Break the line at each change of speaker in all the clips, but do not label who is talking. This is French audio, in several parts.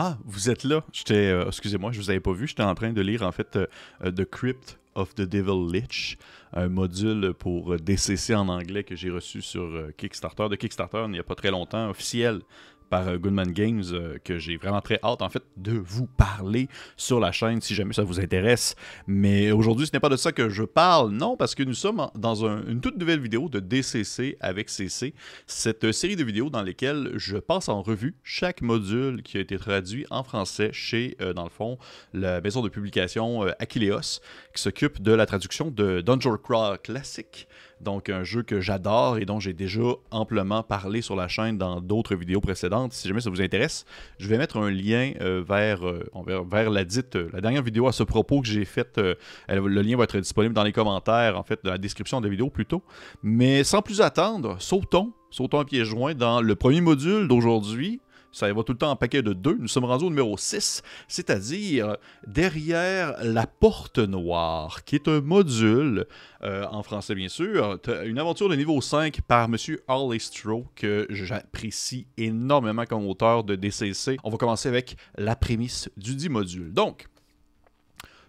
Ah, vous êtes là. J'étais, euh, excusez-moi, je vous avais pas vu. J'étais en train de lire en fait euh, euh, The Crypt of the Devil Lich, un module pour DCC en anglais que j'ai reçu sur Kickstarter, de Kickstarter il n'y a pas très longtemps, officiel par euh, Goodman Games euh, que j'ai vraiment très hâte en fait de vous parler sur la chaîne si jamais ça vous intéresse. Mais aujourd'hui, ce n'est pas de ça que je parle, non, parce que nous sommes dans une toute nouvelle vidéo de DCC avec CC, cette série de vidéos dans lesquelles je passe en revue chaque module qui a été traduit en français chez, euh, dans le fond, la maison de publication Aquileos, qui s'occupe de la traduction de Dungeon Crawl Classic donc, un jeu que j'adore et dont j'ai déjà amplement parlé sur la chaîne dans d'autres vidéos précédentes. Si jamais ça vous intéresse, je vais mettre un lien euh, vers, euh, vers, la dite, euh, la dernière vidéo à ce propos que j'ai faite. le lien va être disponible dans les commentaires, en fait, dans la description de la vidéo plutôt. Mais sans plus attendre, sautons, sautons à pieds joints dans le premier module d'aujourd'hui, ça va tout le temps en paquet de deux. Nous sommes rendus au numéro 6, c'est-à-dire derrière la porte noire, qui est un module, euh, en français bien sûr, une aventure de niveau 5 par M. Harley Stroh, que j'apprécie énormément comme auteur de DCC. On va commencer avec la prémisse du dit module. Donc,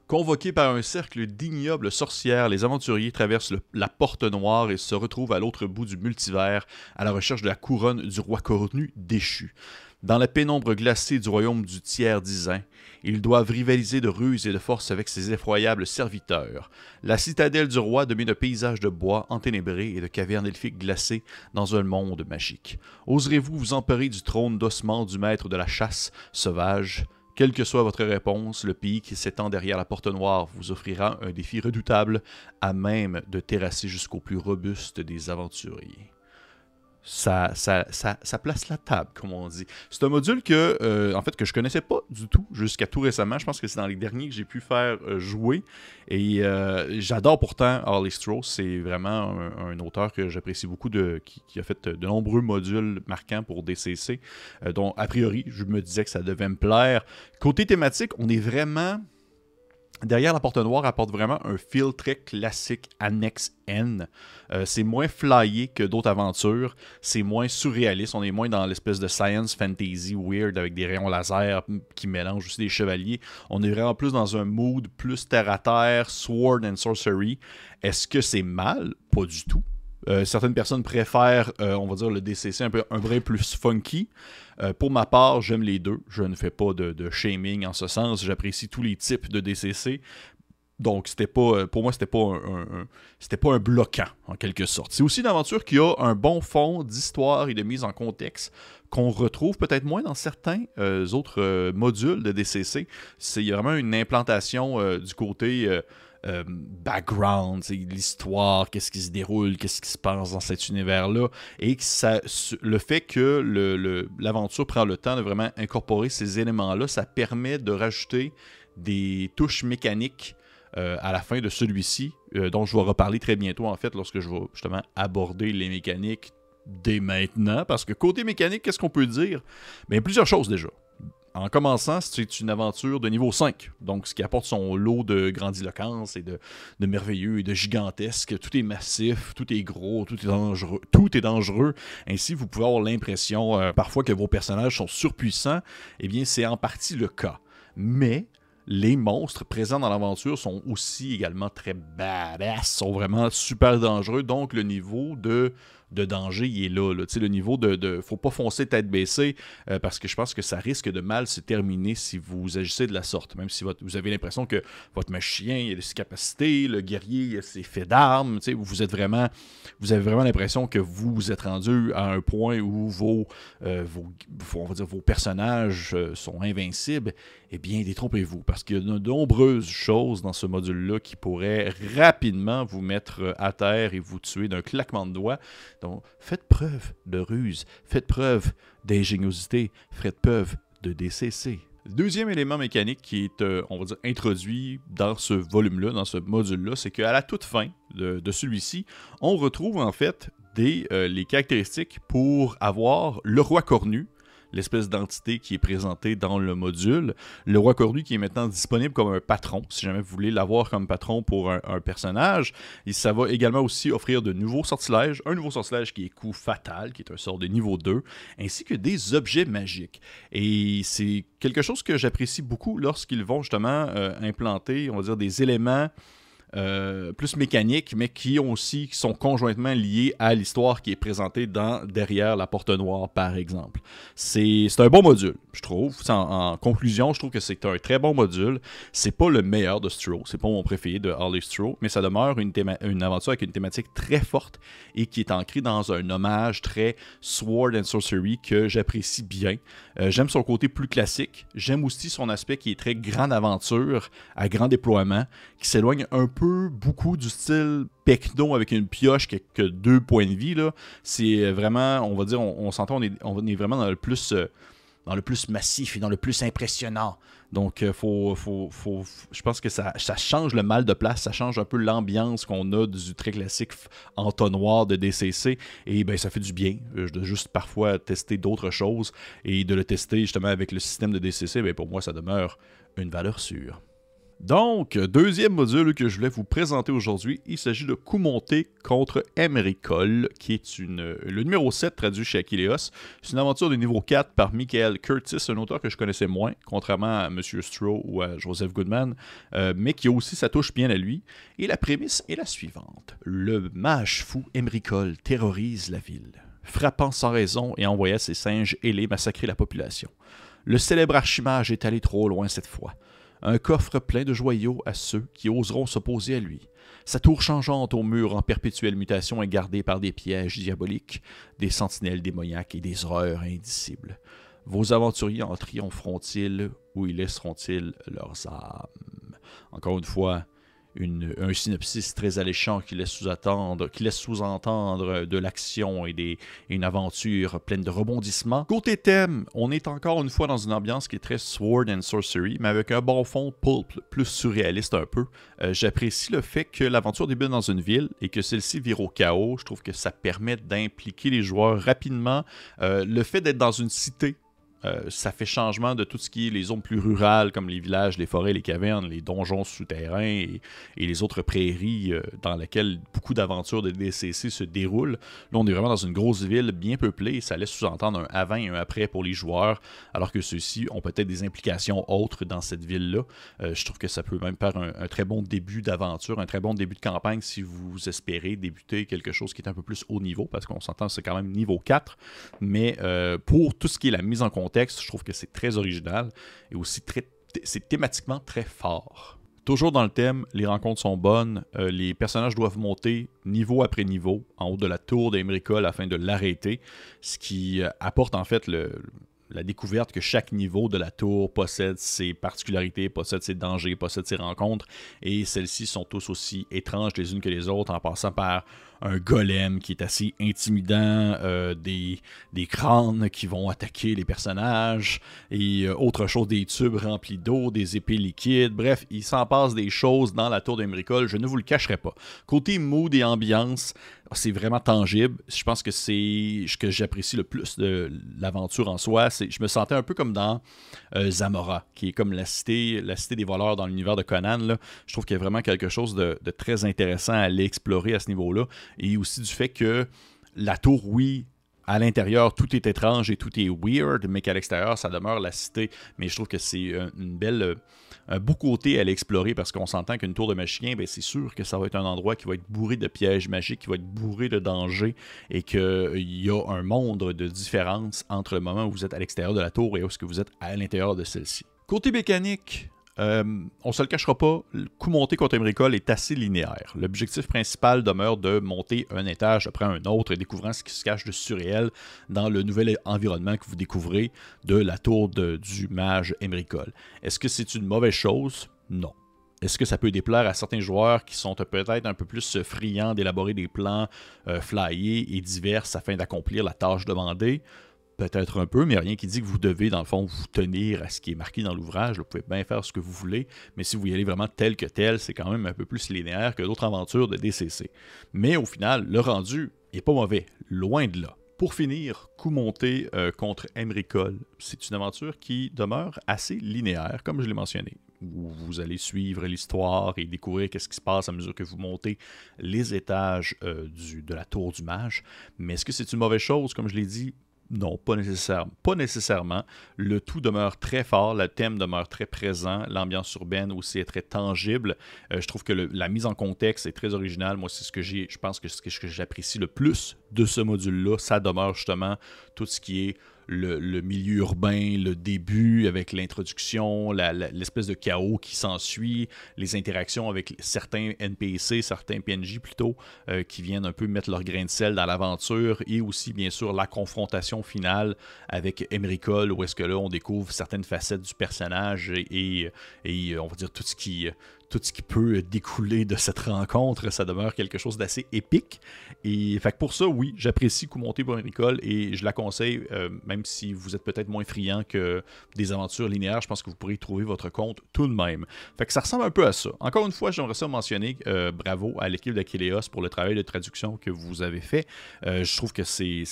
Convoqués par un cercle d'ignobles sorcières, les aventuriers traversent la porte noire et se retrouvent à l'autre bout du multivers à la recherche de la couronne du roi cornu déchu. Dans la pénombre glacée du royaume du tiers disin, ils doivent rivaliser de ruse et de force avec ses effroyables serviteurs. La citadelle du roi domine un paysage de bois enténébré et de cavernes elfiques glacées dans un monde magique. Oserez-vous vous emparer du trône d'ossement du maître de la chasse sauvage? Quelle que soit votre réponse, le pays qui s'étend derrière la porte noire vous offrira un défi redoutable à même de terrasser jusqu'au plus robuste des aventuriers ça, ça, ça, place la table, comme on dit. C'est un module que, euh, en fait, que je connaissais pas du tout jusqu'à tout récemment. Je pense que c'est dans les derniers que j'ai pu faire euh, jouer. Et euh, j'adore pourtant Harley Strauss. C'est vraiment un, auteur que j'apprécie beaucoup, qui, qui, a fait de nombreux modules marquants pour DCC, dont, a priori, je me disais que ça devait me plaire. Côté thématique, on est vraiment Derrière la porte noire apporte vraiment un feel très classique annexe N. Euh, c'est moins flyé que d'autres aventures, c'est moins surréaliste, on est moins dans l'espèce de science fantasy weird avec des rayons laser qui mélangent aussi des chevaliers. On est vraiment plus dans un mood plus terre à terre, sword and sorcery. Est-ce que c'est mal? Pas du tout. Euh, certaines personnes préfèrent, euh, on va dire, le DCC un peu un vrai plus funky. Euh, pour ma part, j'aime les deux. Je ne fais pas de, shaming en ce sens. J'apprécie tous les types de DCC. Donc, pour moi, c'était pas c'était pas un bloquant, en quelque sorte. C'est aussi une aventure qui a un bon fond d'histoire et de mise en contexte qu'on retrouve peut-être moins dans certains autres modules de DCC. A vraiment une implantation du côté euh, background, l'histoire, qu'est-ce qui se déroule, qu'est-ce qui se passe dans cet univers-là, et le fait que l'aventure prend le temps de vraiment incorporer ces éléments-là, ça permet de rajouter des touches mécaniques euh, à la fin de celui-ci, euh, dont je vais reparler très bientôt en fait lorsque je vais justement aborder les mécaniques dès maintenant, parce que côté mécanique, qu'est-ce qu'on peut dire? Bien, plusieurs choses déjà. En commençant, c'est une aventure de niveau 5, donc ce qui apporte son lot de grandiloquence et de, merveilleux et de gigantesque. Tout est massif, tout est gros, tout est dangereux. Ainsi, vous pouvez avoir l'impression euh, parfois que vos personnages sont surpuissants. Eh bien, c'est en partie le cas. Mais les monstres présents dans l'aventure sont aussi également très badass, sont vraiment super dangereux. Donc, le niveau de de danger, il est là. Le niveau de, de. faut pas foncer tête baissée euh, parce que je pense que ça risque de mal se terminer si vous agissez de la sorte. Même si vous avez l'impression que votre chien a ses capacités, le guerrier a ses faits d'armes, vous êtes vraiment. Vous avez vraiment l'impression que vous vous êtes rendu à un point où vos, euh, personnages euh, sont invincibles. Eh bien, détrompez-vous, parce qu'il y a de nombreuses choses dans ce module-là qui pourraient rapidement vous mettre à terre et vous tuer d'un claquement de doigts. Donc, faites preuve de ruse, faites preuve d'ingéniosité, faites preuve de DCC. Deuxième élément mécanique qui est, euh, on va dire, introduit dans ce volume-là, dans ce module-là, c'est qu'à la toute fin de, celui-ci, on retrouve en fait des, euh, les caractéristiques pour avoir le roi cornu, l'espèce d'entité qui est présentée dans le module. Le roi Cornu qui est maintenant disponible comme un patron, si jamais vous voulez l'avoir comme patron pour un, personnage. Et ça va également aussi offrir de nouveaux sortilèges, un nouveau sortilège qui est coup fatal, qui est un sort de niveau 2, ainsi que des objets magiques. Et c'est quelque chose que j'apprécie beaucoup lorsqu'ils vont justement euh, implanter, on va dire, des éléments euh, plus mécaniques, mais qui aussi sont conjointement liés à l'histoire qui est présentée dans derrière la porte noire, par exemple. C'est un bon module, je trouve. En, conclusion, je trouve que c'est un très bon module. C'est pas le meilleur de Stro, c'est pas mon préféré de Harley Stro, mais ça demeure une, une aventure avec une thématique très forte et qui est ancrée dans un hommage très Sword and Sorcery que j'apprécie bien. Euh, j'aime son côté plus classique. J'aime aussi son aspect qui est très grande aventure à grand déploiement, qui s'éloigne un peu beaucoup du style Pecno avec une pioche qui a que deux points de vie. C'est vraiment, on va dire, on, s'entend, on est, on est vraiment dans le plus. Euh, dans le plus massif et dans le plus impressionnant. Donc, euh, faut, faut, faut, je pense que ça, ça, change le mal de place, ça change un peu l'ambiance qu'on a du très classique entonnoir de DCC. Et ben, ça fait du bien euh, de juste parfois tester d'autres choses et de le tester justement avec le système de DCC. Ben, pour moi, ça demeure une valeur sûre. Donc, deuxième module que je voulais vous présenter aujourd'hui, il s'agit de Coup monté contre Emericol, qui est une, le numéro 7 traduit chez Achilleos. C'est une aventure de niveau 4 par Michael Curtis, un auteur que je connaissais moins, contrairement à M. Stroh ou à Joseph Goodman, euh, mais qui aussi sa touche bien à lui. Et la prémisse est la suivante. Le mage fou Emericol terrorise la ville, frappant sans raison et envoyant ses singes ailés massacrer la population. Le célèbre archimage est allé trop loin cette fois un coffre plein de joyaux à ceux qui oseront s'opposer à lui. Sa tour changeante au mur en perpétuelle mutation est gardée par des pièges diaboliques, des sentinelles démoniaques et des horreurs indicibles. Vos aventuriers en triompheront-ils ou y laisseront-ils leurs âmes? Encore une fois, un synopsis très alléchant qui laisse sous-entendre sous de l'action et, une aventure pleine de rebondissements. Côté thème, on est encore une fois dans une ambiance qui est très sword and sorcery, mais avec un bon fond pulp plus surréaliste un peu. Euh, j'apprécie le fait que l'aventure débute dans une ville et que celle-ci vire au chaos. Je trouve que ça permet d'impliquer les joueurs rapidement. Euh, le fait d'être dans une cité euh, ça fait changement de tout ce qui est les zones plus rurales, comme les villages, les forêts, les cavernes, les donjons souterrains et, les autres prairies euh, dans lesquelles beaucoup d'aventures de DCC se déroulent. Là, on est vraiment dans une grosse ville bien peuplée et ça laisse sous-entendre un avant et un après pour les joueurs, alors que ceux-ci ont peut-être des implications autres dans cette ville-là. Euh, je trouve que ça peut même faire un, très bon début d'aventure, un très bon début de campagne si vous espérez débuter quelque chose qui est un peu plus haut niveau, parce qu'on s'entend c'est quand même niveau 4, mais pour tout ce qui est la mise en je trouve que c'est très original et aussi c'est thématiquement très fort. Toujours dans le thème, les rencontres sont bonnes, euh, les personnages doivent monter niveau après niveau en haut de la tour d'Emericol afin de l'arrêter, ce qui euh, apporte en fait le, la découverte que chaque niveau de la tour possède ses particularités, possède ses dangers, possède ses rencontres, et celles-ci sont tous aussi étranges les unes que les autres, en passant par un golem qui est assez intimidant, euh, des, des crânes qui vont attaquer les personnages, et euh, autre chose, des tubes remplis d'eau, des épées liquides, bref, il s'en passe des choses dans la tour d'Emericol, je ne vous le cacherai pas. Côté mood et ambiance, c'est vraiment tangible. Je pense que c'est ce que j'apprécie le plus de l'aventure en soi. Je me sentais un peu comme dans euh, Zamora, qui est comme la cité, des voleurs dans l'univers de Conan. Je trouve qu'il y a vraiment quelque chose de, de très intéressant à aller explorer à ce niveau-là. Et aussi du fait que la tour, oui, à l'intérieur, tout est étrange et tout est weird, mais qu'à l'extérieur, ça demeure la cité. Mais je trouve que c'est une belle, un beau côté à l'explorer parce qu'on s'entend qu'une tour de magicien, c'est sûr que ça va être un endroit qui va être bourré de pièges magiques, qui va être bourré de dangers et qu'il y a un monde de différence entre le moment où vous êtes à l'extérieur de la tour et où ce vous êtes à l'intérieur de celle-ci. Côté mécanique, euh, on se le cachera pas, le coup monté contre Emericol est assez linéaire. L'objectif principal demeure de monter un étage après un autre, découvrant ce qui se cache de surréel dans le nouvel environnement que vous découvrez de la tour du mage Emericol. Est-ce que c'est une mauvaise chose? Non. Est-ce que ça peut déplaire à certains joueurs qui sont peut-être un peu plus friands d'élaborer des plans euh, flyés et divers afin d'accomplir la tâche demandée? Peut-être un peu, mais rien qui dit que vous devez, dans le fond, vous tenir à ce qui est marqué dans l'ouvrage. Vous pouvez bien faire ce que vous voulez, mais si vous y allez vraiment tel que tel, c'est quand même un peu plus linéaire que d'autres aventures de DCC. Mais au final, le rendu n'est pas mauvais, loin de là. Pour finir, coup monté euh, contre Emricol. C'est une aventure qui demeure assez linéaire, comme je l'ai mentionné. Vous allez suivre l'histoire et découvrir qu'est-ce qui se passe à mesure que vous montez les étages euh, de la tour du mage. Mais est-ce que c'est une mauvaise chose, comme je l'ai dit non, pas nécessairement. Le tout demeure très fort, le thème demeure très présent, l'ambiance urbaine aussi est très tangible. Euh, je trouve que la mise en contexte est très originale. Moi, c'est ce que j'ai, je pense que c'est ce que j'apprécie le plus de ce module-là. Ça demeure justement tout ce qui est le, milieu urbain, le début avec l'introduction, l'espèce de chaos qui s'ensuit, les interactions avec certains NPC, certains PNJ plutôt, euh, qui viennent un peu mettre leur grain de sel dans l'aventure, et aussi bien sûr la confrontation finale avec Emericol, où est-ce que là on découvre certaines facettes du personnage et, et on va dire tout ce qui tout ce qui peut découler de cette rencontre, ça demeure quelque chose d'assez épique. Et fait pour ça, oui, j'apprécie coup monter pour une école et je la conseille, euh, même si vous êtes peut-être moins friand que des aventures linéaires, je pense que vous pourrez trouver votre compte tout de même. Fait que ça ressemble un peu à ça. Encore une fois, j'aimerais ça mentionner euh, bravo à l'équipe d'Aquileos pour le travail de traduction que vous avez fait. Euh, je trouve que c'est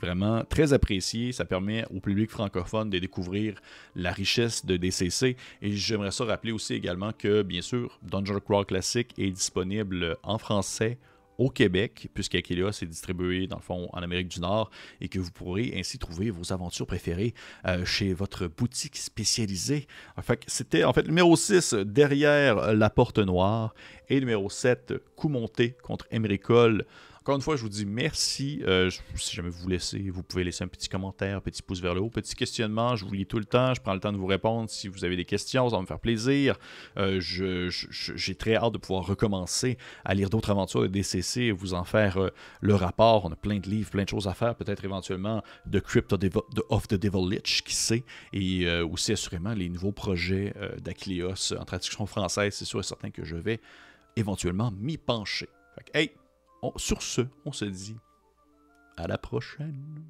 vraiment très apprécié. Ça permet au public francophone de découvrir la richesse de DCC. Et j'aimerais ça rappeler aussi également que, bien sûr, Dungeon Crawl Classic est disponible en français au Québec, puisqu'Aquileos est distribué dans le fond en Amérique du Nord et que vous pourrez ainsi trouver vos aventures préférées euh, chez votre boutique spécialisée. c'était en fait numéro 6 derrière la porte noire et numéro 7 coup monté contre Emericol encore une fois, je vous dis merci. Euh, si jamais vous laissez, vous pouvez laisser un petit commentaire, un petit pouce vers le haut, petit questionnement. Je vous lis tout le temps. Je prends le temps de vous répondre si vous avez des questions. Ça va me faire plaisir. Euh, j'ai très hâte de pouvoir recommencer à lire d'autres aventures de DCC et vous en faire euh, le rapport. On a plein de livres, plein de choses à faire. Peut-être éventuellement de Crypt of the Devil Lich, qui sait? Et aussi assurément les nouveaux projets d'Acleos en traduction française. C'est sûr et certain que je vais éventuellement m'y pencher. hey, sur ce, on se dit à la prochaine.